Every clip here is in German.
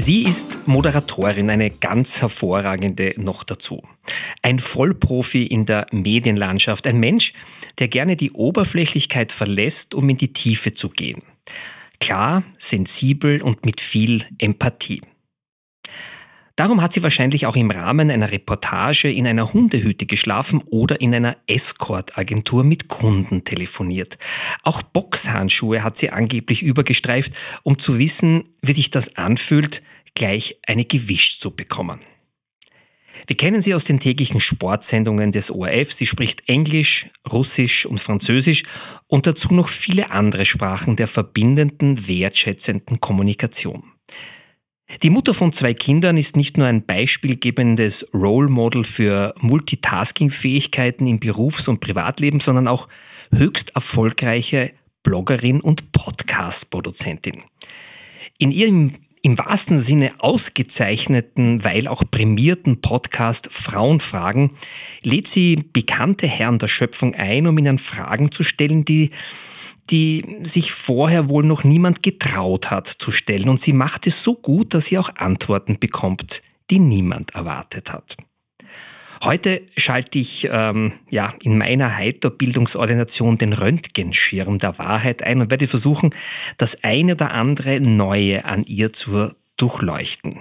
Sie ist Moderatorin, eine ganz hervorragende noch dazu. Ein Vollprofi in der Medienlandschaft, ein Mensch, der gerne die Oberflächlichkeit verlässt, um in die Tiefe zu gehen. Klar, sensibel und mit viel Empathie. Darum hat sie wahrscheinlich auch im Rahmen einer Reportage in einer Hundehütte geschlafen oder in einer Escort-Agentur mit Kunden telefoniert. Auch Boxhandschuhe hat sie angeblich übergestreift, um zu wissen, wie sich das anfühlt, gleich eine gewischt zu bekommen. Wir kennen sie aus den täglichen Sportsendungen des ORF. Sie spricht Englisch, Russisch und Französisch und dazu noch viele andere Sprachen der verbindenden, wertschätzenden Kommunikation. Die Mutter von zwei Kindern ist nicht nur ein beispielgebendes Role Model für Multitasking-Fähigkeiten im Berufs- und Privatleben, sondern auch höchst erfolgreiche Bloggerin und Podcast-Produzentin. In ihrem im wahrsten Sinne ausgezeichneten, weil auch prämierten Podcast Frauenfragen lädt sie bekannte Herren der Schöpfung ein, um ihnen Fragen zu stellen, die die sich vorher wohl noch niemand getraut hat zu stellen. Und sie macht es so gut, dass sie auch Antworten bekommt, die niemand erwartet hat. Heute schalte ich ähm, ja, in meiner Heiterbildungsordination den Röntgenschirm der Wahrheit ein und werde versuchen, das eine oder andere Neue an ihr zu durchleuchten.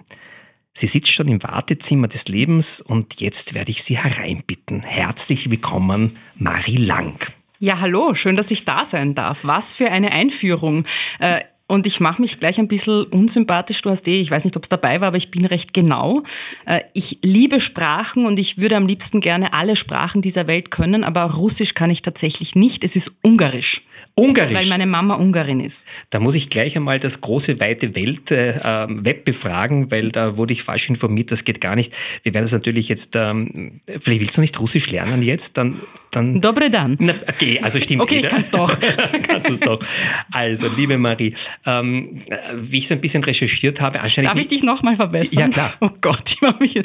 Sie sitzt schon im Wartezimmer des Lebens und jetzt werde ich sie hereinbitten. Herzlich willkommen, Marie Lang. Ja, hallo, schön, dass ich da sein darf. Was für eine Einführung. Äh, und ich mache mich gleich ein bisschen unsympathisch. Du hast eh, ich weiß nicht, ob es dabei war, aber ich bin recht genau. Äh, ich liebe Sprachen und ich würde am liebsten gerne alle Sprachen dieser Welt können, aber Russisch kann ich tatsächlich nicht. Es ist Ungarisch. Ungarisch? Weil meine Mama Ungarin ist. Da muss ich gleich einmal das große, weite Welt äh, Web befragen, weil da wurde ich falsch informiert. Das geht gar nicht. Wir werden das natürlich jetzt, ähm, vielleicht willst du nicht Russisch lernen jetzt? Dann, dann Dobre dann. Na, okay, also stimmt. okay, ich kann es doch. kannst du es doch. Also, liebe Marie, ähm, wie ich so ein bisschen recherchiert habe, anscheinend. Darf ich dich nochmal verbessern? Ja, klar. Oh Gott, ich mache mich.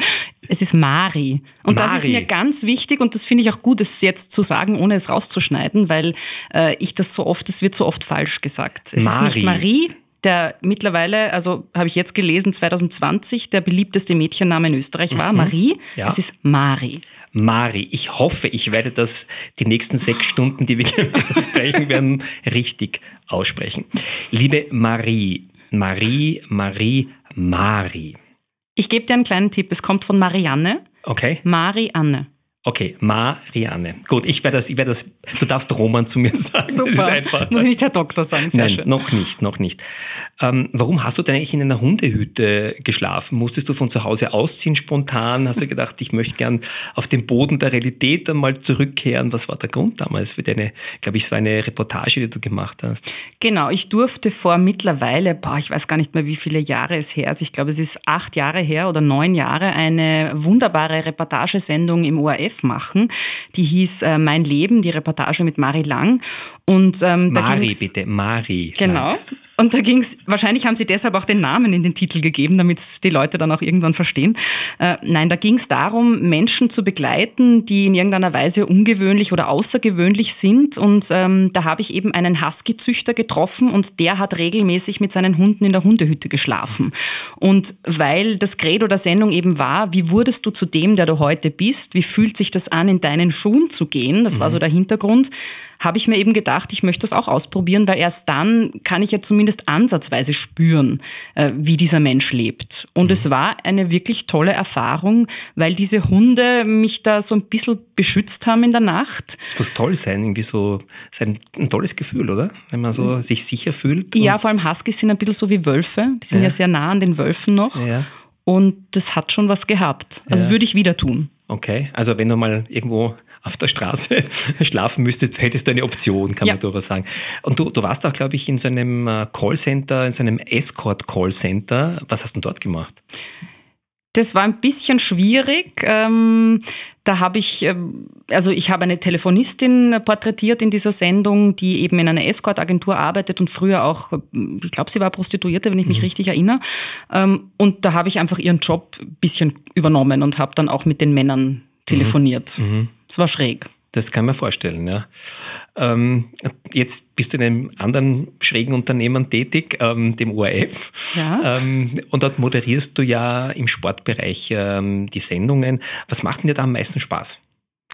Es ist Mari. Und Mari. das ist mir ganz wichtig und das finde ich auch gut, es jetzt zu sagen, ohne es rauszuschneiden, weil äh, ich das so oft, es wird so oft falsch gesagt. Es Mari. ist nicht Marie, der mittlerweile, also habe ich jetzt gelesen, 2020 der beliebteste Mädchenname in Österreich war, mhm. Marie. Ja. Es ist Mari. Mari. Ich hoffe, ich werde das die nächsten sechs Stunden, die wir sprechen werden, richtig aussprechen. Liebe Marie, Marie, Marie, Mari. Ich gebe dir einen kleinen Tipp. Es kommt von Marianne. Okay. Marianne. Okay, Marianne. Gut, ich werde das, ich werde das, du darfst Roman zu mir sagen. Super. Muss ich nicht Herr Doktor sagen, sehr Nein, schön. noch nicht, noch nicht. Ähm, warum hast du denn eigentlich in einer Hundehütte geschlafen? Musstest du von zu Hause ausziehen spontan? Hast du gedacht, ich möchte gern auf den Boden der Realität einmal zurückkehren? Was war der Grund damals für deine, glaube ich, es war eine Reportage, die du gemacht hast? Genau, ich durfte vor mittlerweile, boah, ich weiß gar nicht mehr, wie viele Jahre es her ist. Ich glaube, es ist acht Jahre her oder neun Jahre, eine wunderbare Reportagesendung im ORF ORF machen. Die hieß äh, Mein Leben, die Reportage mit Mari Lang. Und, ähm, Mari, bitte, Mari. Genau. Und da ging es, wahrscheinlich haben sie deshalb auch den Namen in den Titel gegeben, damit die Leute dann auch irgendwann verstehen. Äh, nein, da ging es darum, Menschen zu begleiten, die in irgendeiner Weise ungewöhnlich oder außergewöhnlich sind. Und ähm, da habe ich eben einen Husky-Züchter getroffen und der hat regelmäßig mit seinen Hunden in der Hundehütte geschlafen. Und weil das Credo der Sendung eben war, wie wurdest du zu dem, der du heute bist? Wie fühlt sich das an, in deinen Schuhen zu gehen? Das mhm. war so der Hintergrund habe ich mir eben gedacht, ich möchte das auch ausprobieren, weil erst dann kann ich ja zumindest ansatzweise spüren, äh, wie dieser Mensch lebt. Und mhm. es war eine wirklich tolle Erfahrung, weil diese Hunde mich da so ein bisschen beschützt haben in der Nacht. Das muss toll sein, irgendwie so ein, ein tolles Gefühl, oder? Wenn man so mhm. sich sicher fühlt. Ja, vor allem Huskies sind ein bisschen so wie Wölfe. Die sind ja, ja sehr nah an den Wölfen noch. Ja. Und das hat schon was gehabt. Also ja. würde ich wieder tun. Okay, also wenn du mal irgendwo auf der Straße schlafen müsstest, hättest du eine Option, kann ja. man durchaus sagen. Und du, du warst auch, glaube ich, in so einem äh, Callcenter, in so einem Escort-Callcenter. Was hast du dort gemacht? Das war ein bisschen schwierig. Ähm, da habe ich, ähm, also ich habe eine Telefonistin porträtiert in dieser Sendung, die eben in einer Escort-Agentur arbeitet und früher auch, ich glaube, sie war Prostituierte, wenn ich mich mhm. richtig erinnere. Ähm, und da habe ich einfach ihren Job ein bisschen übernommen und habe dann auch mit den Männern telefoniert. Mhm. mhm. Das war schräg. Das kann man vorstellen, ja. Ähm, jetzt bist du in einem anderen schrägen Unternehmen tätig, ähm, dem ORF. Ja. Ähm, und dort moderierst du ja im Sportbereich ähm, die Sendungen. Was macht denn dir da am meisten Spaß?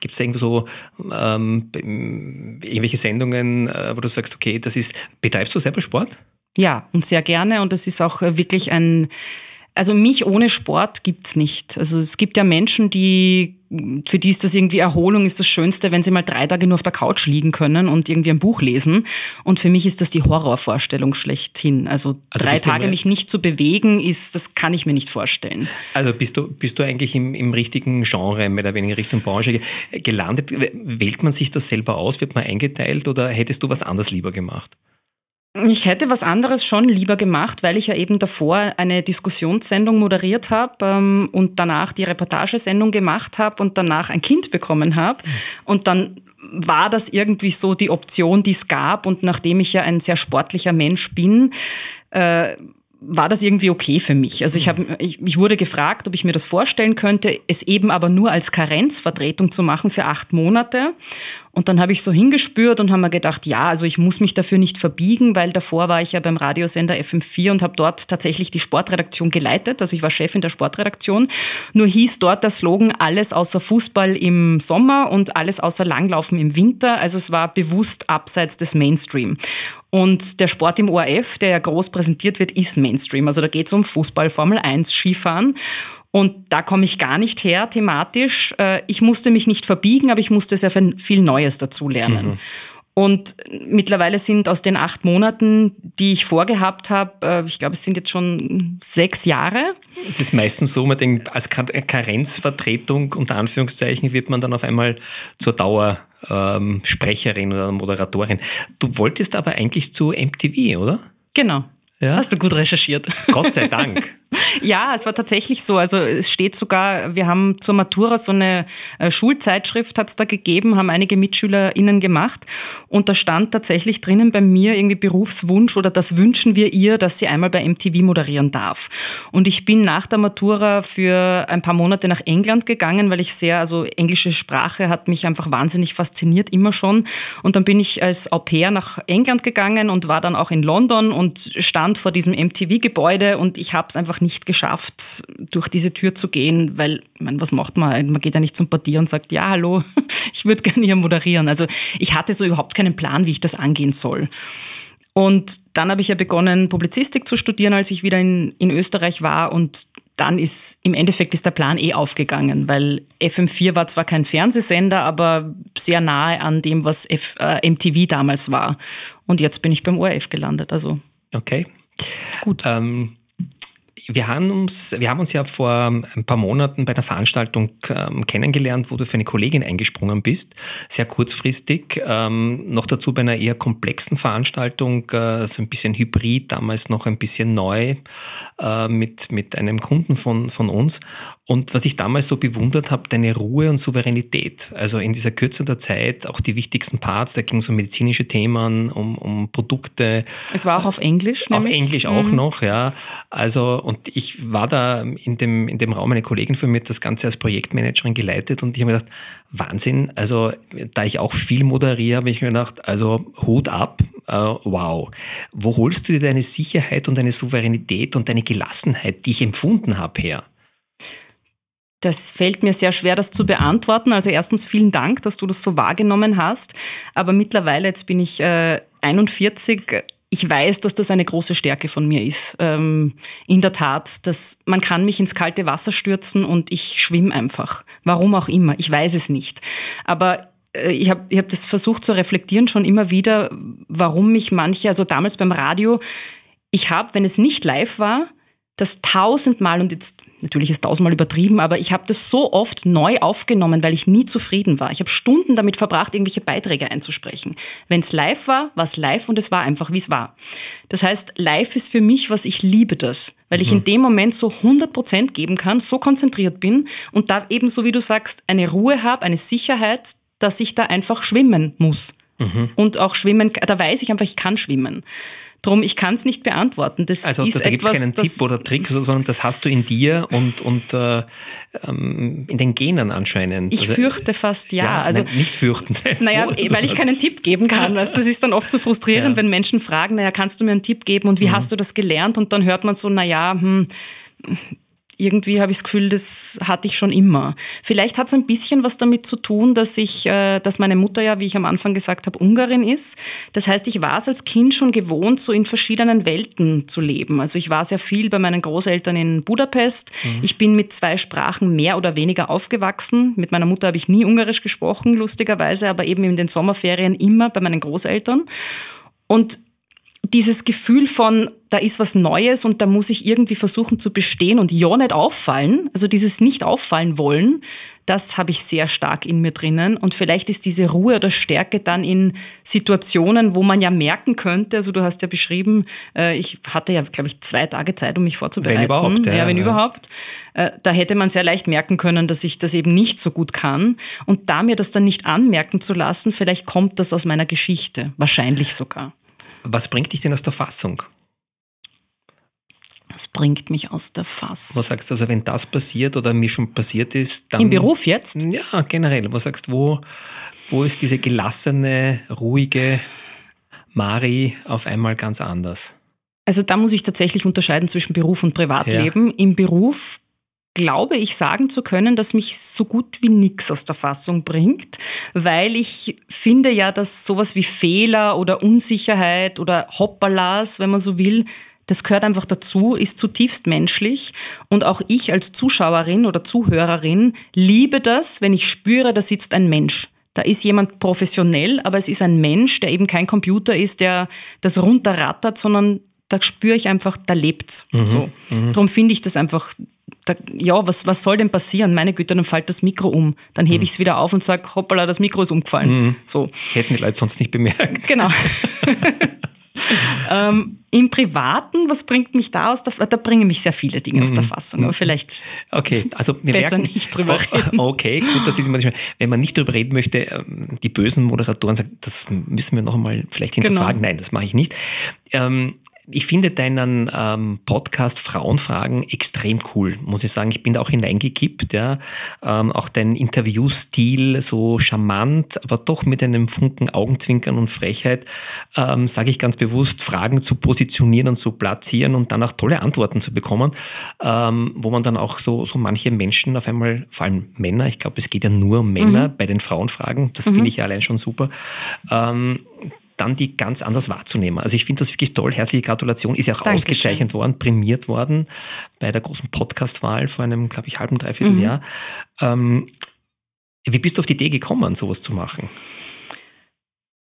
Gibt es irgendwo so ähm, irgendwelche Sendungen, äh, wo du sagst, okay, das ist, betreibst du selber Sport? Ja, und sehr gerne. Und das ist auch äh, wirklich ein also mich ohne Sport gibt's nicht. Also es gibt ja Menschen, die, für die ist das irgendwie Erholung, ist das Schönste, wenn sie mal drei Tage nur auf der Couch liegen können und irgendwie ein Buch lesen. Und für mich ist das die Horrorvorstellung schlechthin. Also, also drei Tage mich nicht zu bewegen, ist, das kann ich mir nicht vorstellen. Also bist du, bist du eigentlich im, im richtigen Genre, mehr oder weniger Richtung Branche gelandet? Wählt man sich das selber aus? Wird man eingeteilt oder hättest du was anderes lieber gemacht? Ich hätte was anderes schon lieber gemacht, weil ich ja eben davor eine Diskussionssendung moderiert habe ähm, und danach die Reportagesendung gemacht habe und danach ein Kind bekommen habe. Mhm. Und dann war das irgendwie so die Option, die es gab. Und nachdem ich ja ein sehr sportlicher Mensch bin, äh, war das irgendwie okay für mich. Also ich, hab, ich, ich, wurde gefragt, ob ich mir das vorstellen könnte, es eben aber nur als Karenzvertretung zu machen für acht Monate. Und dann habe ich so hingespürt und habe mir gedacht, ja, also ich muss mich dafür nicht verbiegen, weil davor war ich ja beim Radiosender FM4 und habe dort tatsächlich die Sportredaktion geleitet. Also ich war Chefin der Sportredaktion. Nur hieß dort der Slogan alles außer Fußball im Sommer und alles außer Langlaufen im Winter. Also es war bewusst abseits des Mainstream. Und der Sport im ORF, der ja groß präsentiert wird, ist Mainstream. Also da geht es um Fußball, Formel 1, Skifahren. Und da komme ich gar nicht her thematisch. Äh, ich musste mich nicht verbiegen, aber ich musste sehr viel Neues dazulernen. Mhm. Und mittlerweile sind aus den acht Monaten, die ich vorgehabt habe, äh, ich glaube, es sind jetzt schon sechs Jahre. Das ist meistens so, man denkt, als Karenzvertretung unter Anführungszeichen wird man dann auf einmal zur Dauersprecherin ähm, oder Moderatorin. Du wolltest aber eigentlich zu MTV, oder? Genau. Ja? Hast du gut recherchiert. Gott sei Dank. ja, es war tatsächlich so. Also es steht sogar, wir haben zur Matura so eine äh, Schulzeitschrift hat es da gegeben, haben einige MitschülerInnen gemacht und da stand tatsächlich drinnen bei mir irgendwie Berufswunsch oder das wünschen wir ihr, dass sie einmal bei MTV moderieren darf. Und ich bin nach der Matura für ein paar Monate nach England gegangen, weil ich sehr, also englische Sprache hat mich einfach wahnsinnig fasziniert, immer schon. Und dann bin ich als Au pair nach England gegangen und war dann auch in London und stand vor diesem MTV-Gebäude und ich habe es einfach nicht geschafft, durch diese Tür zu gehen, weil, ich meine, was macht man? Man geht ja nicht zum Portier und sagt, ja, hallo, ich würde gerne hier moderieren. Also ich hatte so überhaupt keinen Plan, wie ich das angehen soll. Und dann habe ich ja begonnen, Publizistik zu studieren, als ich wieder in, in Österreich war. Und dann ist im Endeffekt ist der Plan eh aufgegangen, weil FM4 war zwar kein Fernsehsender, aber sehr nahe an dem, was F, äh, MTV damals war. Und jetzt bin ich beim ORF gelandet. Also okay, gut. Ähm, wir haben, uns, wir haben uns ja vor ein paar Monaten bei einer Veranstaltung ähm, kennengelernt, wo du für eine Kollegin eingesprungen bist, sehr kurzfristig. Ähm, noch dazu bei einer eher komplexen Veranstaltung, äh, so ein bisschen hybrid, damals noch ein bisschen neu äh, mit, mit einem Kunden von, von uns. Und was ich damals so bewundert habe, deine Ruhe und Souveränität. Also in dieser Kürze der Zeit auch die wichtigsten Parts, da ging es um medizinische Themen, um, um Produkte. Es war auch auf Englisch. Auf Englisch auch mhm. noch, ja. Also, und ich war da in dem, in dem Raum, eine Kollegin von mir hat das Ganze als Projektmanagerin geleitet und ich habe mir gedacht, Wahnsinn. Also, da ich auch viel moderiere, habe ich mir gedacht, also Hut ab, äh, wow. Wo holst du dir deine Sicherheit und deine Souveränität und deine Gelassenheit, die ich empfunden habe, her? Das fällt mir sehr schwer, das zu beantworten. Also erstens vielen Dank, dass du das so wahrgenommen hast. Aber mittlerweile, jetzt bin ich äh, 41, ich weiß, dass das eine große Stärke von mir ist. Ähm, in der Tat, dass man kann mich ins kalte Wasser stürzen und ich schwimme einfach. Warum auch immer, ich weiß es nicht. Aber äh, ich habe ich hab das versucht zu reflektieren schon immer wieder, warum mich manche, also damals beim Radio, ich habe, wenn es nicht live war, das tausendmal und jetzt natürlich ist tausendmal übertrieben, aber ich habe das so oft neu aufgenommen, weil ich nie zufrieden war. Ich habe Stunden damit verbracht, irgendwelche Beiträge einzusprechen. Wenn es live war, war es live und es war einfach, wie es war. Das heißt, live ist für mich, was ich liebe das, weil ich mhm. in dem Moment so 100 Prozent geben kann, so konzentriert bin und da eben, so wie du sagst, eine Ruhe habe, eine Sicherheit, dass ich da einfach schwimmen muss. Mhm. Und auch schwimmen, da weiß ich einfach, ich kann schwimmen. Drum, ich kann es nicht beantworten. Das also ist da gibt es keinen Tipp oder Trick, sondern das hast du in dir und, und äh, ähm, in den Genen anscheinend. Ich also, fürchte fast ja. ja also, nein, nicht fürchten. Naja, weil ich keinen Tipp geben kann. Weißt, das ist dann oft so frustrierend, ja. wenn Menschen fragen, naja, kannst du mir einen Tipp geben und wie mhm. hast du das gelernt? Und dann hört man so, naja, hm, irgendwie habe ich das Gefühl, das hatte ich schon immer. Vielleicht hat es ein bisschen was damit zu tun, dass ich, äh, dass meine Mutter ja, wie ich am Anfang gesagt habe, Ungarin ist. Das heißt, ich war es als Kind schon gewohnt, so in verschiedenen Welten zu leben. Also ich war sehr viel bei meinen Großeltern in Budapest. Mhm. Ich bin mit zwei Sprachen mehr oder weniger aufgewachsen. Mit meiner Mutter habe ich nie Ungarisch gesprochen, lustigerweise, aber eben in den Sommerferien immer bei meinen Großeltern. Und dieses Gefühl von, da ist was Neues und da muss ich irgendwie versuchen zu bestehen und ja nicht auffallen, also dieses nicht auffallen wollen, das habe ich sehr stark in mir drinnen. Und vielleicht ist diese Ruhe oder Stärke dann in Situationen, wo man ja merken könnte, also du hast ja beschrieben, äh, ich hatte ja, glaube ich, zwei Tage Zeit, um mich vorzubereiten. Wenn überhaupt. Ja, ja wenn ja. überhaupt. Äh, da hätte man sehr leicht merken können, dass ich das eben nicht so gut kann. Und da mir das dann nicht anmerken zu lassen, vielleicht kommt das aus meiner Geschichte, wahrscheinlich sogar. Was bringt dich denn aus der Fassung? Was bringt mich aus der Fassung? Was sagst du, also wenn das passiert oder mir schon passiert ist, dann... Im Beruf jetzt? Ja, generell. Was sagst du, wo, wo ist diese gelassene, ruhige Mari auf einmal ganz anders? Also da muss ich tatsächlich unterscheiden zwischen Beruf und Privatleben. Ja. Im Beruf glaube ich sagen zu können, dass mich so gut wie nichts aus der Fassung bringt, weil ich finde ja, dass sowas wie Fehler oder Unsicherheit oder Hoppalas, wenn man so will, das gehört einfach dazu, ist zutiefst menschlich. Und auch ich als Zuschauerin oder Zuhörerin liebe das, wenn ich spüre, da sitzt ein Mensch. Da ist jemand professionell, aber es ist ein Mensch, der eben kein Computer ist, der das runterrattert, sondern da spüre ich einfach, da lebt's. Mhm, so. Mhm. Darum finde ich das einfach da, ja, was, was soll denn passieren? Meine Güte, dann fällt das Mikro um. Dann hebe mhm. ich es wieder auf und sage, hoppala, das Mikro ist umgefallen. Mhm. So. Hätten die Leute sonst nicht bemerkt. Genau. ähm, Im Privaten, was bringt mich da aus der Da bringen mich sehr viele Dinge aus der mhm. Fassung, aber vielleicht okay, also wir besser merken, nicht drüber oh, reden. Okay, gut, das ist manchmal, wenn man nicht drüber reden möchte, ähm, die bösen Moderatoren sagen, das müssen wir noch einmal vielleicht hinterfragen. Genau. Nein, das mache ich nicht. Ähm, ich finde deinen ähm, Podcast Frauenfragen extrem cool, muss ich sagen. Ich bin da auch hineingekippt. Ja. Ähm, auch dein Interviewstil so charmant, aber doch mit einem Funken Augenzwinkern und Frechheit, ähm, sage ich ganz bewusst, Fragen zu positionieren und zu platzieren und dann auch tolle Antworten zu bekommen, ähm, wo man dann auch so, so manche Menschen auf einmal, vor allem Männer, ich glaube, es geht ja nur um Männer mhm. bei den Frauenfragen, das mhm. finde ich ja allein schon super, ähm, dann die ganz anders wahrzunehmen. Also ich finde das wirklich toll. Herzliche Gratulation. Ist ja auch Dankeschön. ausgezeichnet worden, prämiert worden bei der großen Podcast-Wahl vor einem, glaube ich, halben, dreiviertel mhm. Jahr. Ähm, wie bist du auf die Idee gekommen, sowas zu machen?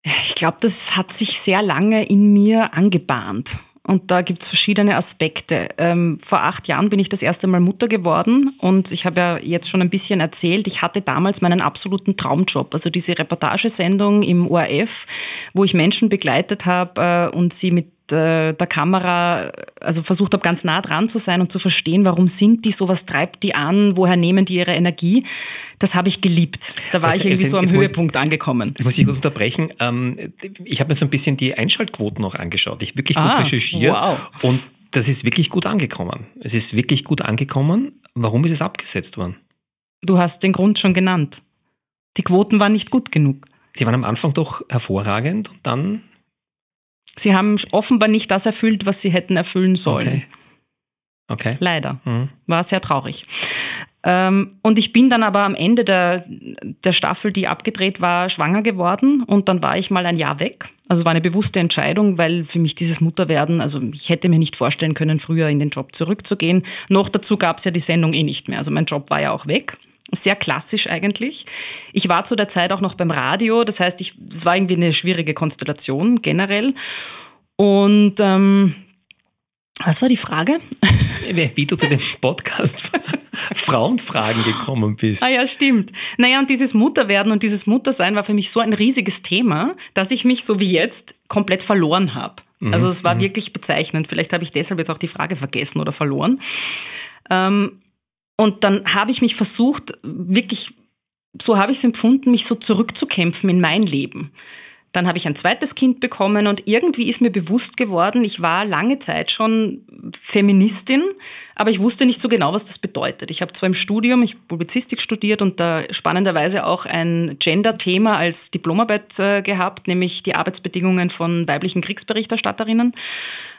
Ich glaube, das hat sich sehr lange in mir angebahnt. Und da gibt es verschiedene Aspekte. Ähm, vor acht Jahren bin ich das erste Mal Mutter geworden und ich habe ja jetzt schon ein bisschen erzählt, ich hatte damals meinen absoluten Traumjob. Also diese Reportagesendung im ORF, wo ich Menschen begleitet habe äh, und sie mit der Kamera, also versucht habe, ganz nah dran zu sein und zu verstehen, warum sind die so, was treibt die an, woher nehmen die ihre Energie. Das habe ich geliebt. Da war also, ich irgendwie so am Höhepunkt muss, angekommen. Das muss ich kurz unterbrechen. Ähm, ich habe mir so ein bisschen die Einschaltquoten noch angeschaut. Ich wirklich gut ah, recherchiert. Wow. Und das ist wirklich gut angekommen. Es ist wirklich gut angekommen. Warum ist es abgesetzt worden? Du hast den Grund schon genannt. Die Quoten waren nicht gut genug. Sie waren am Anfang doch hervorragend und dann Sie haben offenbar nicht das erfüllt, was sie hätten erfüllen sollen. Okay. okay. Leider. Mhm. War sehr traurig. Ähm, und ich bin dann aber am Ende der, der Staffel, die abgedreht war, schwanger geworden und dann war ich mal ein Jahr weg. Also es war eine bewusste Entscheidung, weil für mich dieses Mutterwerden, also ich hätte mir nicht vorstellen können, früher in den Job zurückzugehen. Noch dazu gab es ja die Sendung eh nicht mehr. Also mein Job war ja auch weg. Sehr klassisch eigentlich. Ich war zu der Zeit auch noch beim Radio, das heißt, es war irgendwie eine schwierige Konstellation generell. Und ähm, Was war die Frage? Wie du zu dem Podcast Frauenfragen gekommen bist. Ah ja, stimmt. Naja, und dieses Mutterwerden und dieses Muttersein war für mich so ein riesiges Thema, dass ich mich so wie jetzt komplett verloren habe. Also es war mhm. wirklich bezeichnend. Vielleicht habe ich deshalb jetzt auch die Frage vergessen oder verloren. Ähm, und dann habe ich mich versucht, wirklich, so habe ich es empfunden, mich so zurückzukämpfen in mein Leben. Dann habe ich ein zweites Kind bekommen und irgendwie ist mir bewusst geworden, ich war lange Zeit schon Feministin, aber ich wusste nicht so genau, was das bedeutet. Ich habe zwar im Studium, ich Publizistik studiert und da spannenderweise auch ein Gender-Thema als Diplomarbeit äh, gehabt, nämlich die Arbeitsbedingungen von weiblichen Kriegsberichterstatterinnen.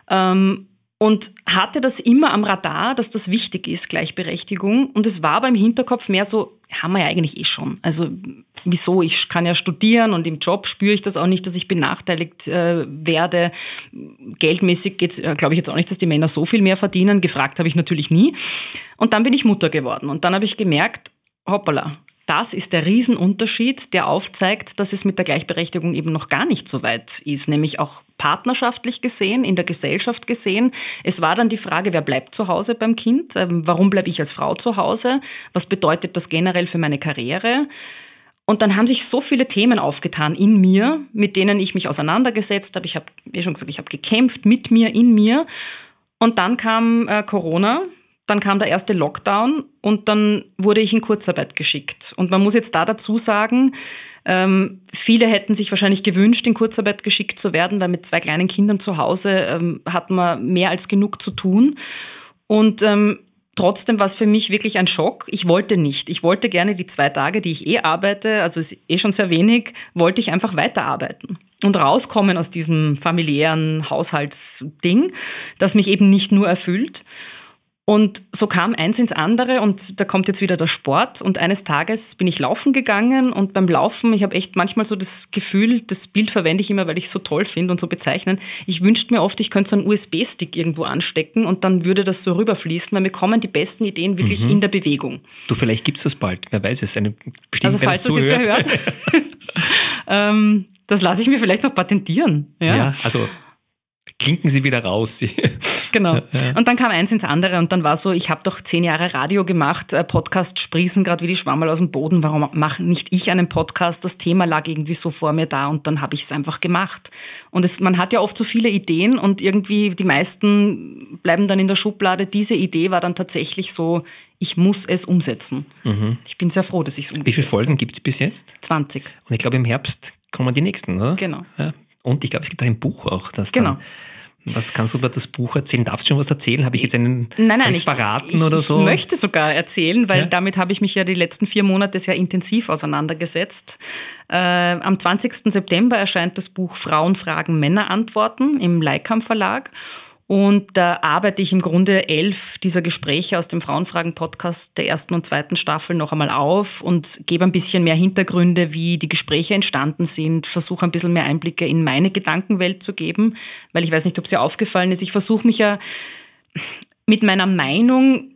Ähm, und hatte das immer am Radar, dass das wichtig ist, Gleichberechtigung. Und es war aber im Hinterkopf mehr so, haben wir ja eigentlich eh schon. Also wieso? Ich kann ja studieren und im Job spüre ich das auch nicht, dass ich benachteiligt äh, werde. Geldmäßig geht äh, glaube ich jetzt auch nicht, dass die Männer so viel mehr verdienen. Gefragt habe ich natürlich nie. Und dann bin ich Mutter geworden. Und dann habe ich gemerkt, hoppala, das ist der Riesenunterschied, der aufzeigt, dass es mit der Gleichberechtigung eben noch gar nicht so weit ist, nämlich auch partnerschaftlich gesehen, in der Gesellschaft gesehen. Es war dann die Frage, wer bleibt zu Hause beim Kind? Ähm, warum bleibe ich als Frau zu Hause? Was bedeutet das generell für meine Karriere? Und dann haben sich so viele Themen aufgetan in mir, mit denen ich mich auseinandergesetzt habe. Ich habe, wie schon gesagt, ich habe gekämpft mit mir, in mir. Und dann kam äh, Corona dann kam der erste Lockdown und dann wurde ich in Kurzarbeit geschickt. Und man muss jetzt da dazu sagen, ähm, viele hätten sich wahrscheinlich gewünscht, in Kurzarbeit geschickt zu werden, weil mit zwei kleinen Kindern zu Hause ähm, hat man mehr als genug zu tun. Und ähm, trotzdem war es für mich wirklich ein Schock. Ich wollte nicht. Ich wollte gerne die zwei Tage, die ich eh arbeite, also ist eh schon sehr wenig, wollte ich einfach weiterarbeiten und rauskommen aus diesem familiären Haushaltsding, das mich eben nicht nur erfüllt. Und so kam eins ins andere und da kommt jetzt wieder der Sport. Und eines Tages bin ich laufen gegangen und beim Laufen, ich habe echt manchmal so das Gefühl, das Bild verwende ich immer, weil ich es so toll finde und so bezeichnen. Ich wünschte mir oft, ich könnte so einen USB-Stick irgendwo anstecken und dann würde das so rüberfließen, weil mir kommen die besten Ideen wirklich mhm. in der Bewegung. Du, vielleicht gibt es das bald, wer weiß es. Eine also falls das, das jetzt hört, ähm, das lasse ich mir vielleicht noch patentieren. Ja, ja also klinken Sie wieder raus. genau. Und dann kam eins ins andere und dann war so, ich habe doch zehn Jahre Radio gemacht, äh, Podcast sprießen gerade wie die Schwammerl aus dem Boden. Warum mache nicht ich einen Podcast? Das Thema lag irgendwie so vor mir da und dann habe ich es einfach gemacht. Und es, man hat ja oft so viele Ideen und irgendwie die meisten bleiben dann in der Schublade. Diese Idee war dann tatsächlich so, ich muss es umsetzen. Mhm. Ich bin sehr froh, dass ich es umsetze. Wie viele Folgen gibt es bis jetzt? 20. Und ich glaube, im Herbst kommen die nächsten, oder? Genau. Ja, und ich glaube, es gibt auch ein Buch auch. Das genau. Dann, was kannst du über das Buch erzählen? Darfst du schon was erzählen? Habe ich jetzt einen nein, nein, ich, verraten ich, oder so? Ich möchte sogar erzählen, weil ja? damit habe ich mich ja die letzten vier Monate sehr intensiv auseinandergesetzt. Äh, am 20. September erscheint das Buch Frauen fragen, Männer antworten im Leikam Verlag. Und da arbeite ich im Grunde elf dieser Gespräche aus dem Frauenfragen-Podcast der ersten und zweiten Staffel noch einmal auf und gebe ein bisschen mehr Hintergründe, wie die Gespräche entstanden sind, versuche ein bisschen mehr Einblicke in meine Gedankenwelt zu geben, weil ich weiß nicht, ob es dir aufgefallen ist. Ich versuche mich ja mit meiner Meinung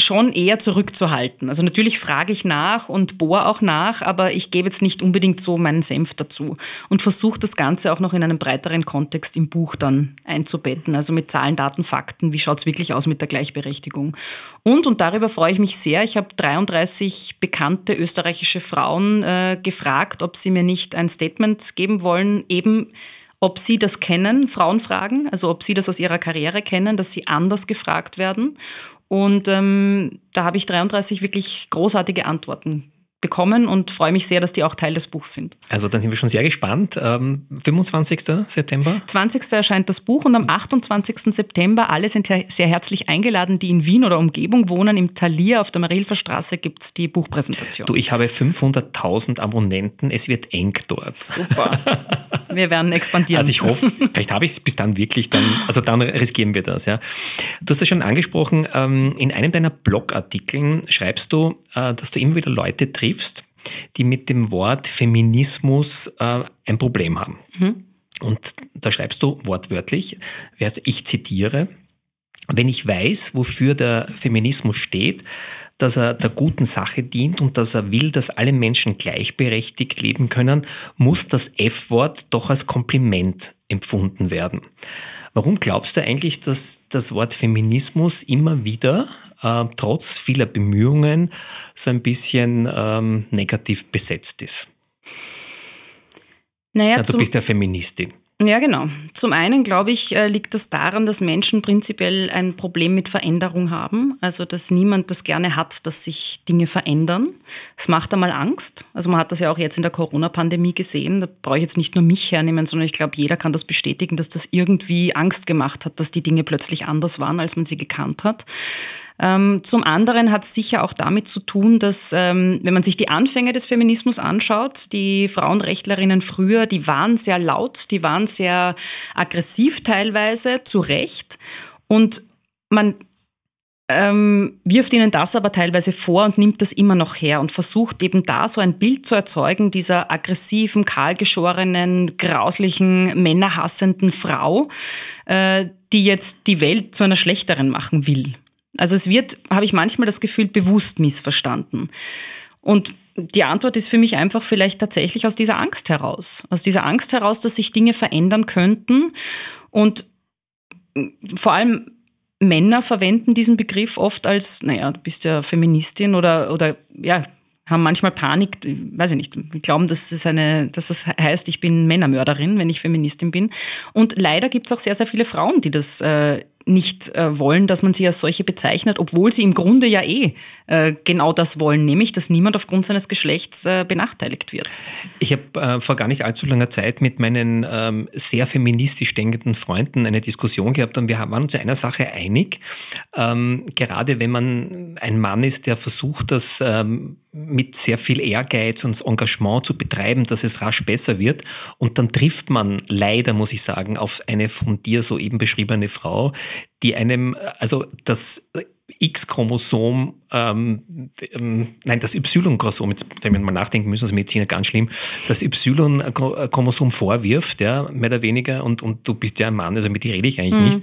schon eher zurückzuhalten. Also natürlich frage ich nach und bohre auch nach, aber ich gebe jetzt nicht unbedingt so meinen Senf dazu und versuche das Ganze auch noch in einem breiteren Kontext im Buch dann einzubetten. Also mit Zahlen, Daten, Fakten, wie schaut es wirklich aus mit der Gleichberechtigung. Und, und darüber freue ich mich sehr, ich habe 33 bekannte österreichische Frauen äh, gefragt, ob sie mir nicht ein Statement geben wollen, eben ob Sie das kennen, Frauenfragen, also ob Sie das aus Ihrer Karriere kennen, dass Sie anders gefragt werden und ähm, da habe ich 33 wirklich großartige Antworten bekommen und freue mich sehr, dass die auch Teil des Buchs sind. Also dann sind wir schon sehr gespannt. Ähm, 25. September? 20. erscheint das Buch und am 28. September, alle sind sehr herzlich eingeladen, die in Wien oder Umgebung wohnen. Im Talier auf der Marilfer Straße gibt es die Buchpräsentation. Du, ich habe 500.000 Abonnenten, es wird eng dort. Super. Wir werden expandieren. Also ich hoffe, vielleicht habe ich es bis dann wirklich, dann, also dann riskieren wir das. Ja. Du hast es schon angesprochen, ähm, in einem deiner Blogartikeln schreibst du, äh, dass du immer wieder Leute triffst, triffst, die mit dem Wort Feminismus äh, ein Problem haben. Mhm. Und da schreibst du wortwörtlich, ich zitiere, wenn ich weiß, wofür der Feminismus steht, dass er der guten Sache dient und dass er will, dass alle Menschen gleichberechtigt leben können, muss das F-Wort doch als Kompliment empfunden werden. Warum glaubst du eigentlich, dass das Wort Feminismus immer wieder, äh, trotz vieler Bemühungen, so ein bisschen ähm, negativ besetzt ist? Naja, ja, du bist ja Feministin. Ja, genau. Zum einen, glaube ich, äh, liegt das daran, dass Menschen prinzipiell ein Problem mit Veränderung haben. Also, dass niemand das gerne hat, dass sich Dinge verändern. Es macht einmal Angst. Also, man hat das ja auch jetzt in der Corona-Pandemie gesehen. Da brauche ich jetzt nicht nur mich hernehmen, sondern ich glaube, jeder kann das bestätigen, dass das irgendwie Angst gemacht hat, dass die Dinge plötzlich anders waren, als man sie gekannt hat. Ähm, zum anderen hat es sicher auch damit zu tun, dass, ähm, wenn man sich die Anfänge des Feminismus anschaut, die Frauenrechtlerinnen früher, die waren sehr laut, die waren sehr aggressiv teilweise, zu Recht. Und man ähm, wirft ihnen das aber teilweise vor und nimmt das immer noch her und versucht eben da so ein Bild zu erzeugen dieser aggressiven, kahlgeschorenen, grauslichen, männerhassenden Frau, äh, die jetzt die Welt zu einer schlechteren machen will. Also es wird, habe ich manchmal das Gefühl, bewusst missverstanden. Und die Antwort ist für mich einfach vielleicht tatsächlich aus dieser Angst heraus. Aus dieser Angst heraus, dass sich Dinge verändern könnten. Und vor allem Männer verwenden diesen Begriff oft als, naja, du bist ja Feministin oder, oder ja, haben manchmal Panik, weiß ich nicht, glauben, dass es eine, dass das heißt, ich bin Männermörderin, wenn ich Feministin bin. Und leider gibt es auch sehr, sehr viele Frauen, die das äh, nicht äh, wollen, dass man sie als solche bezeichnet, obwohl sie im Grunde ja eh äh, genau das wollen, nämlich, dass niemand aufgrund seines Geschlechts äh, benachteiligt wird. Ich habe äh, vor gar nicht allzu langer Zeit mit meinen ähm, sehr feministisch denkenden Freunden eine Diskussion gehabt und wir waren uns einer Sache einig. Ähm, gerade wenn man ein Mann ist, der versucht, das ähm, mit sehr viel Ehrgeiz und Engagement zu betreiben, dass es rasch besser wird. Und dann trifft man leider, muss ich sagen, auf eine von dir soeben beschriebene Frau, die einem, also das X-Chromosom, ähm, ähm, nein, das Y-Chromosom, jetzt wenn wir mal nachdenken müssen, das Mediziner ganz schlimm, das Y-Chromosom vorwirft, ja, mehr oder weniger, und, und du bist ja ein Mann, also mit dir rede ich eigentlich mhm. nicht,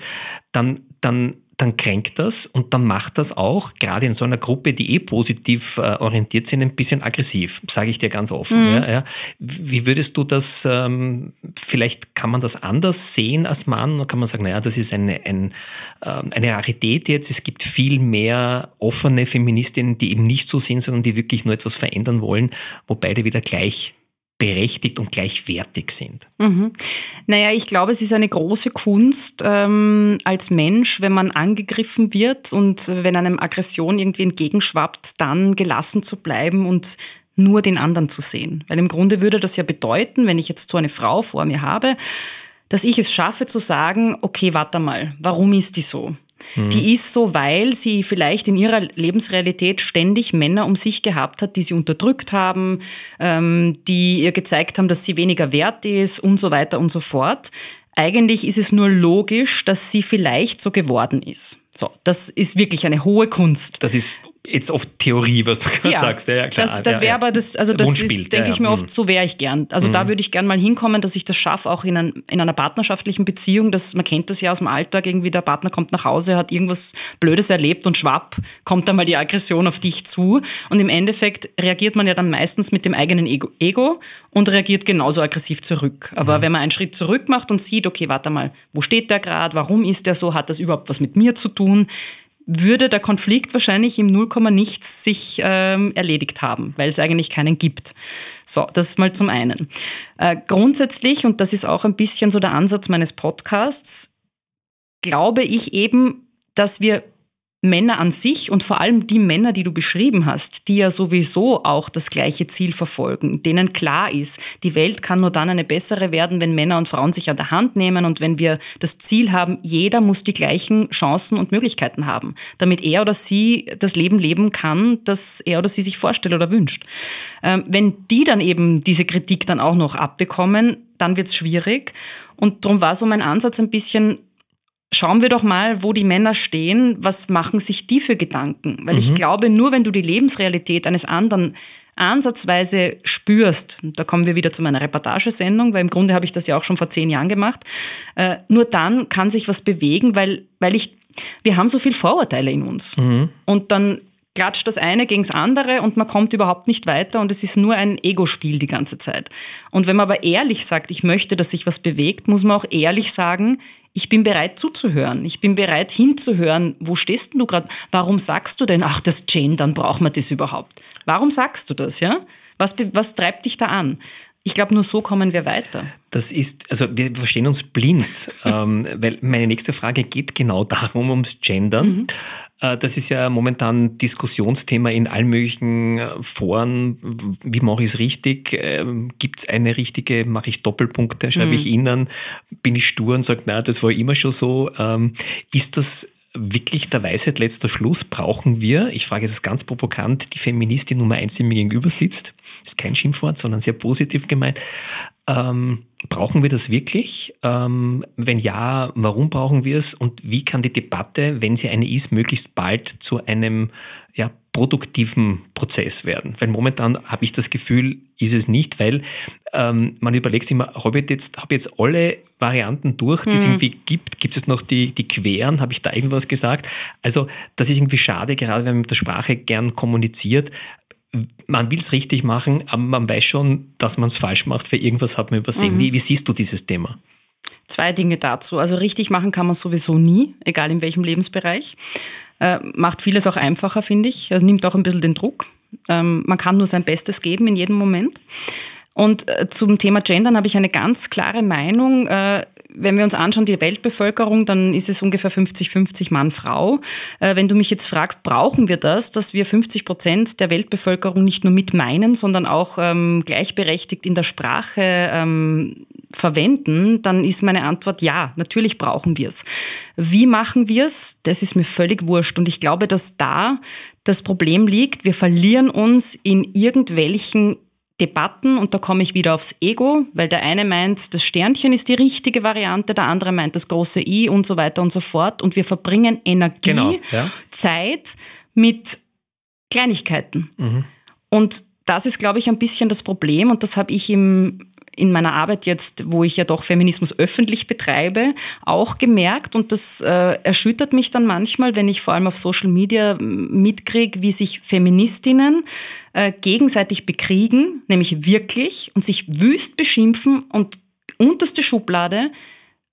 dann, dann dann kränkt das und dann macht das auch, gerade in so einer Gruppe, die eh positiv äh, orientiert sind, ein bisschen aggressiv, sage ich dir ganz offen. Mhm. Ja, ja. Wie würdest du das, ähm, vielleicht kann man das anders sehen als Mann, oder kann man sagen, naja, das ist eine, ein, äh, eine Rarität jetzt, es gibt viel mehr offene Feministinnen, die eben nicht so sind, sondern die wirklich nur etwas verändern wollen, wo beide wieder gleich berechtigt und gleichwertig sind. Mhm. Naja, ich glaube, es ist eine große Kunst ähm, als Mensch, wenn man angegriffen wird und wenn einem Aggression irgendwie entgegenschwappt, dann gelassen zu bleiben und nur den anderen zu sehen. Weil im Grunde würde das ja bedeuten, wenn ich jetzt so eine Frau vor mir habe, dass ich es schaffe zu sagen, okay, warte mal, warum ist die so? Mhm. Die ist so, weil sie vielleicht in ihrer Lebensrealität ständig Männer um sich gehabt hat, die sie unterdrückt haben, ähm, die ihr gezeigt haben, dass sie weniger wert ist und so weiter und so fort. Eigentlich ist es nur logisch, dass sie vielleicht so geworden ist. So, das ist wirklich eine hohe Kunst. Das ist jetzt oft Theorie, was du gerade ja, sagst. Ja, ja, klar. Das, das wäre ja, aber das, also das ist, denke ich mir oft, mhm. so wäre ich gern. Also mhm. da würde ich gern mal hinkommen, dass ich das schaffe, auch in, ein, in einer partnerschaftlichen Beziehung. Dass, man kennt das ja aus dem Alltag, irgendwie der Partner kommt nach Hause, hat irgendwas Blödes erlebt und schwapp, kommt dann mal die Aggression auf dich zu. Und im Endeffekt reagiert man ja dann meistens mit dem eigenen Ego, Ego und reagiert genauso aggressiv zurück. Aber mhm. wenn man einen Schritt zurück macht und sieht, okay, warte mal, wo steht der gerade, warum ist der so, hat das überhaupt was mit mir zu tun? Würde der Konflikt wahrscheinlich im Nullkomma nichts sich ähm, erledigt haben, weil es eigentlich keinen gibt. So, das ist mal zum einen. Äh, grundsätzlich, und das ist auch ein bisschen so der Ansatz meines Podcasts, glaube ich eben, dass wir Männer an sich und vor allem die Männer, die du beschrieben hast, die ja sowieso auch das gleiche Ziel verfolgen, denen klar ist, die Welt kann nur dann eine bessere werden, wenn Männer und Frauen sich an der Hand nehmen und wenn wir das Ziel haben, jeder muss die gleichen Chancen und Möglichkeiten haben, damit er oder sie das Leben leben kann, das er oder sie sich vorstellt oder wünscht. Ähm, wenn die dann eben diese Kritik dann auch noch abbekommen, dann wird es schwierig. Und darum war so mein Ansatz ein bisschen, schauen wir doch mal, wo die Männer stehen, was machen sich die für Gedanken? Weil mhm. ich glaube, nur wenn du die Lebensrealität eines anderen ansatzweise spürst, da kommen wir wieder zu meiner Reportagesendung, weil im Grunde habe ich das ja auch schon vor zehn Jahren gemacht, äh, nur dann kann sich was bewegen, weil, weil ich Wir haben so viel Vorurteile in uns. Mhm. Und dann klatscht das eine gegen das andere und man kommt überhaupt nicht weiter und es ist nur ein Ego-Spiel die ganze Zeit. Und wenn man aber ehrlich sagt, ich möchte, dass sich was bewegt, muss man auch ehrlich sagen, ich bin bereit zuzuhören. Ich bin bereit hinzuhören. Wo stehst du gerade? Warum sagst du denn, ach, das Gendern braucht man das überhaupt? Warum sagst du das, ja? Was, was treibt dich da an? Ich glaube, nur so kommen wir weiter. Das ist, also wir verstehen uns blind, ähm, weil meine nächste Frage geht genau darum, ums Gendern. Mhm. Äh, das ist ja momentan Diskussionsthema in allen möglichen Foren. Wie mache ich es richtig? Ähm, Gibt es eine richtige, mache ich Doppelpunkte, schreibe mhm. ich Ihnen? Bin ich stur und sage, na, das war immer schon so? Ähm, ist das wirklich der Weisheit letzter Schluss? Brauchen wir, ich frage es ganz provokant, die Feministin Nummer eins, die mir gegenüber sitzt, ist kein Schimpfwort, sondern sehr positiv gemeint. Ähm, brauchen wir das wirklich? Ähm, wenn ja, warum brauchen wir es? Und wie kann die Debatte, wenn sie eine ist, möglichst bald zu einem ja, produktiven Prozess werden? Weil momentan habe ich das Gefühl, ist es nicht, weil ähm, man überlegt sich immer, habe ich jetzt, hab jetzt alle Varianten durch, die mhm. es irgendwie gibt? Gibt es noch die, die queren? Habe ich da irgendwas gesagt? Also das ist irgendwie schade, gerade wenn man mit der Sprache gern kommuniziert man will es richtig machen, aber man weiß schon, dass man es falsch macht, weil irgendwas hat man übersehen. Mhm. Wie, wie siehst du dieses Thema? Zwei Dinge dazu. Also richtig machen kann man sowieso nie, egal in welchem Lebensbereich. Äh, macht vieles auch einfacher, finde ich. Also nimmt auch ein bisschen den Druck. Ähm, man kann nur sein Bestes geben in jedem Moment. Und äh, zum Thema Gendern habe ich eine ganz klare Meinung. Äh, wenn wir uns anschauen, die Weltbevölkerung, dann ist es ungefähr 50-50 Mann-Frau. Äh, wenn du mich jetzt fragst, brauchen wir das, dass wir 50 Prozent der Weltbevölkerung nicht nur mit meinen, sondern auch ähm, gleichberechtigt in der Sprache ähm, verwenden, dann ist meine Antwort ja, natürlich brauchen wir es. Wie machen wir es? Das ist mir völlig wurscht. Und ich glaube, dass da das Problem liegt, wir verlieren uns in irgendwelchen Debatten und da komme ich wieder aufs Ego, weil der eine meint, das Sternchen ist die richtige Variante, der andere meint das große I und so weiter und so fort und wir verbringen Energie, genau, ja. Zeit mit Kleinigkeiten. Mhm. Und das ist, glaube ich, ein bisschen das Problem und das habe ich im in meiner Arbeit jetzt, wo ich ja doch Feminismus öffentlich betreibe, auch gemerkt. Und das äh, erschüttert mich dann manchmal, wenn ich vor allem auf Social Media mitkriege, wie sich Feministinnen äh, gegenseitig bekriegen, nämlich wirklich und sich wüst beschimpfen und unterste Schublade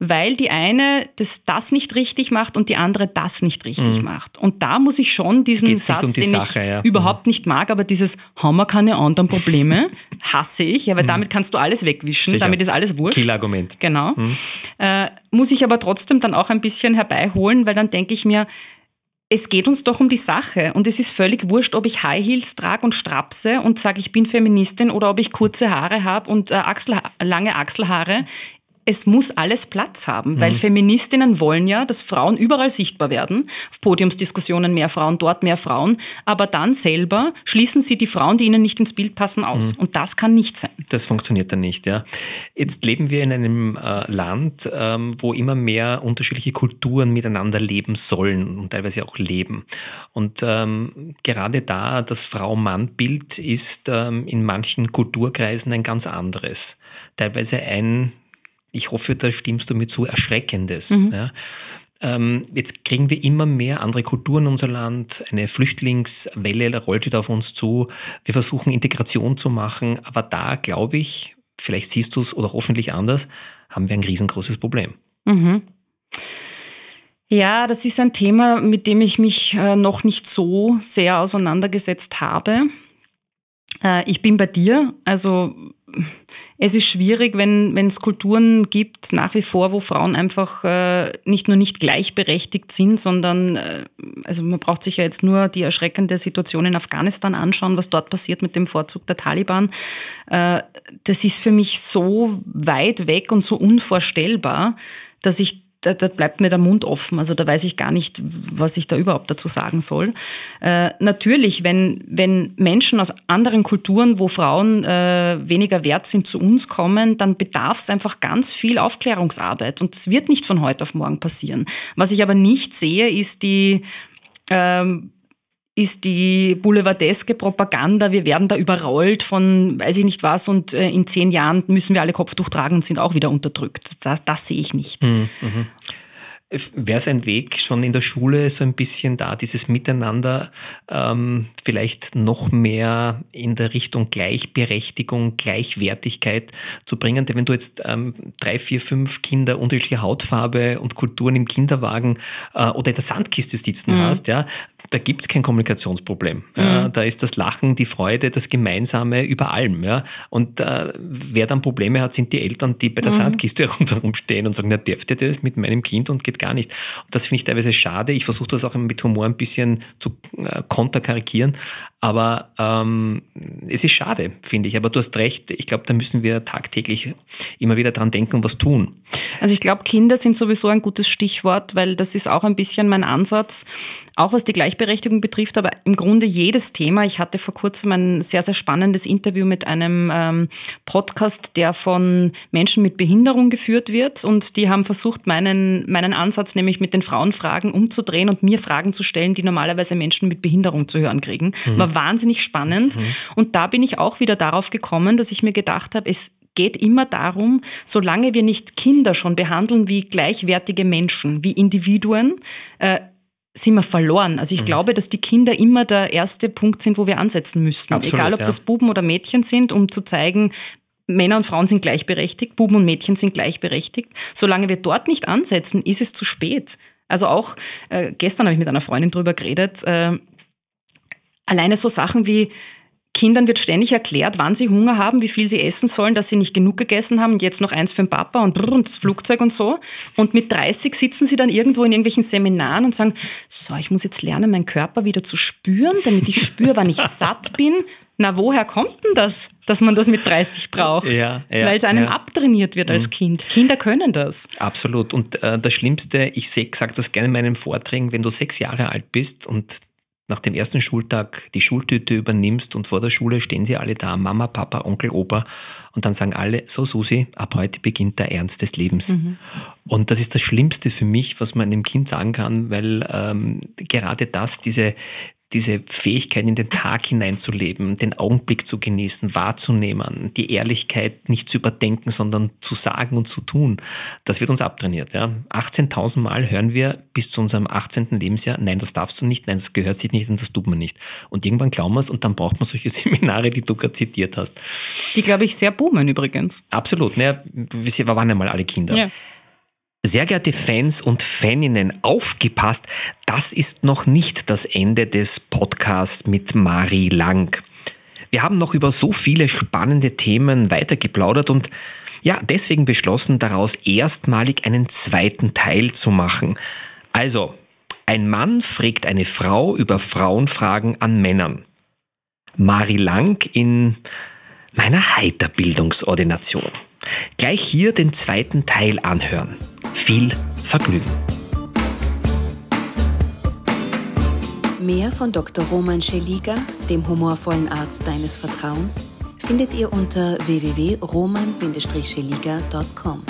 weil die eine das, das nicht richtig macht und die andere das nicht richtig mhm. macht. Und da muss ich schon diesen Satz, um die den Sache, ich ja. überhaupt mhm. nicht mag, aber dieses haben wir keine anderen Probleme, hasse ich, ja, weil mhm. damit kannst du alles wegwischen, Sicher. damit ist alles wurscht. Killargument. Genau. Mhm. Äh, muss ich aber trotzdem dann auch ein bisschen herbeiholen, weil dann denke ich mir, es geht uns doch um die Sache und es ist völlig wurscht, ob ich High Heels trage und strapse und sage, ich bin Feministin oder ob ich kurze Haare habe und äh, Achsel, lange Achselhaare es muss alles Platz haben, weil mhm. Feministinnen wollen ja, dass Frauen überall sichtbar werden. Auf Podiumsdiskussionen mehr Frauen, dort mehr Frauen. Aber dann selber schließen sie die Frauen, die ihnen nicht ins Bild passen, aus. Mhm. Und das kann nicht sein. Das funktioniert dann nicht, ja. Jetzt leben wir in einem äh, Land, ähm, wo immer mehr unterschiedliche Kulturen miteinander leben sollen und teilweise auch leben. Und ähm, gerade da das Frau-Mann-Bild ist ähm, in manchen Kulturkreisen ein ganz anderes. Teilweise ein ich hoffe, da stimmst du mir zu, Erschreckendes. Mhm. Ja. Ähm, jetzt kriegen wir immer mehr andere Kulturen in unser Land, eine Flüchtlingswelle rollt wieder auf uns zu. Wir versuchen Integration zu machen, aber da glaube ich, vielleicht siehst du es oder hoffentlich anders, haben wir ein riesengroßes Problem. Mhm. Ja, das ist ein Thema, mit dem ich mich äh, noch nicht so sehr auseinandergesetzt habe. Äh, ich bin bei dir. Also es ist schwierig, wenn, es Kulturen gibt, nach wie vor, wo Frauen einfach äh, nicht nur nicht gleichberechtigt sind, sondern, äh, also man braucht sich ja jetzt nur die erschreckende Situation in Afghanistan anschauen, was dort passiert mit dem Vorzug der Taliban. Äh, das ist für mich so weit weg und so unvorstellbar, dass ich da, da, bleibt mir der Mund offen. Also da weiß ich gar nicht, was ich da überhaupt dazu sagen soll. Äh, natürlich, wenn, wenn Menschen aus anderen Kulturen, wo Frauen äh, weniger wert sind, zu uns kommen, dann bedarf es einfach ganz viel Aufklärungsarbeit. Und das wird nicht von heute auf morgen passieren. Was ich aber nicht sehe, ist die ähm, ist die boulevardeske Propaganda, wir werden da überrollt von weiß ich nicht was und äh, in zehn Jahren müssen wir alle Kopftuch tragen und sind auch wieder unterdrückt. Das, das sehe ich nicht. Mhm. mhm. wäre es ein Weg schon in der Schule so ein bisschen da, dieses Miteinander ähm, vielleicht noch mehr in der Richtung Gleichberechtigung, Gleichwertigkeit zu bringen. Denn wenn du jetzt ähm, drei, vier, fünf Kinder unterschiedlicher Hautfarbe und Kulturen im Kinderwagen äh, oder in der Sandkiste sitzen mhm. hast, ja, da gibt es kein Kommunikationsproblem. Mhm. Ja, da ist das Lachen, die Freude, das Gemeinsame über allem. Ja. Und äh, wer dann Probleme hat, sind die Eltern, die bei der mhm. Sandkiste rundherum stehen und sagen, na, dürft ihr das mit meinem Kind und geht gar nicht. Und das finde ich teilweise schade. Ich versuche das auch mit Humor ein bisschen zu äh, konterkarikieren. Aber ähm, es ist schade, finde ich. Aber du hast recht, ich glaube, da müssen wir tagtäglich immer wieder dran denken und was tun. Also ich glaube, Kinder sind sowieso ein gutes Stichwort, weil das ist auch ein bisschen mein Ansatz, auch was die Gleichberechtigung betrifft, aber im Grunde jedes Thema. Ich hatte vor kurzem ein sehr, sehr spannendes Interview mit einem ähm, Podcast, der von Menschen mit Behinderung geführt wird und die haben versucht, meinen, meinen Ansatz nämlich mit den Frauenfragen umzudrehen und mir Fragen zu stellen, die normalerweise Menschen mit Behinderung zu hören kriegen. Mhm. Wahnsinnig spannend. Mhm. Und da bin ich auch wieder darauf gekommen, dass ich mir gedacht habe, es geht immer darum, solange wir nicht Kinder schon behandeln wie gleichwertige Menschen, wie Individuen, äh, sind wir verloren. Also ich mhm. glaube, dass die Kinder immer der erste Punkt sind, wo wir ansetzen müssten. Absolut, Egal, ob ja. das Buben oder Mädchen sind, um zu zeigen, Männer und Frauen sind gleichberechtigt, Buben und Mädchen sind gleichberechtigt. Solange wir dort nicht ansetzen, ist es zu spät. Also auch äh, gestern habe ich mit einer Freundin drüber geredet. Äh, Alleine so Sachen wie Kindern wird ständig erklärt, wann sie Hunger haben, wie viel sie essen sollen, dass sie nicht genug gegessen haben jetzt noch eins für den Papa und, brr, und das Flugzeug und so. Und mit 30 sitzen sie dann irgendwo in irgendwelchen Seminaren und sagen, so, ich muss jetzt lernen, meinen Körper wieder zu spüren, damit ich spüre, wann ich satt bin. Na, woher kommt denn das, dass man das mit 30 braucht? Ja, ja, Weil es einem ja. abtrainiert wird als mhm. Kind. Kinder können das. Absolut. Und äh, das Schlimmste, ich sage das gerne in meinen Vorträgen, wenn du sechs Jahre alt bist und nach dem ersten Schultag die Schultüte übernimmst und vor der Schule stehen sie alle da, Mama, Papa, Onkel, Opa und dann sagen alle, so Susi, ab heute beginnt der Ernst des Lebens. Mhm. Und das ist das Schlimmste für mich, was man einem Kind sagen kann, weil ähm, gerade das, diese, diese Fähigkeit in den Tag hineinzuleben, den Augenblick zu genießen, wahrzunehmen, die Ehrlichkeit nicht zu überdenken, sondern zu sagen und zu tun, das wird uns abtrainiert. Ja. 18.000 Mal hören wir bis zu unserem 18. Lebensjahr, nein, das darfst du nicht, nein, das gehört sich nicht und das tut man nicht. Und irgendwann glauben wir es und dann braucht man solche Seminare, die du gerade zitiert hast. Die, glaube ich, sehr boomen übrigens. Absolut. Ne? Wir waren ja mal alle Kinder. Ja. Sehr geehrte Fans und Faninnen, aufgepasst, das ist noch nicht das Ende des Podcasts mit Marie Lang. Wir haben noch über so viele spannende Themen weitergeplaudert und ja, deswegen beschlossen, daraus erstmalig einen zweiten Teil zu machen. Also, ein Mann fragt eine Frau über Frauenfragen an Männern. Marie Lang in meiner Heiterbildungsordination. Gleich hier den zweiten Teil anhören. Viel Vergnügen. Mehr von Dr. Roman Scheliga, dem humorvollen Arzt deines Vertrauens, findet ihr unter www.roman-scheliga.com.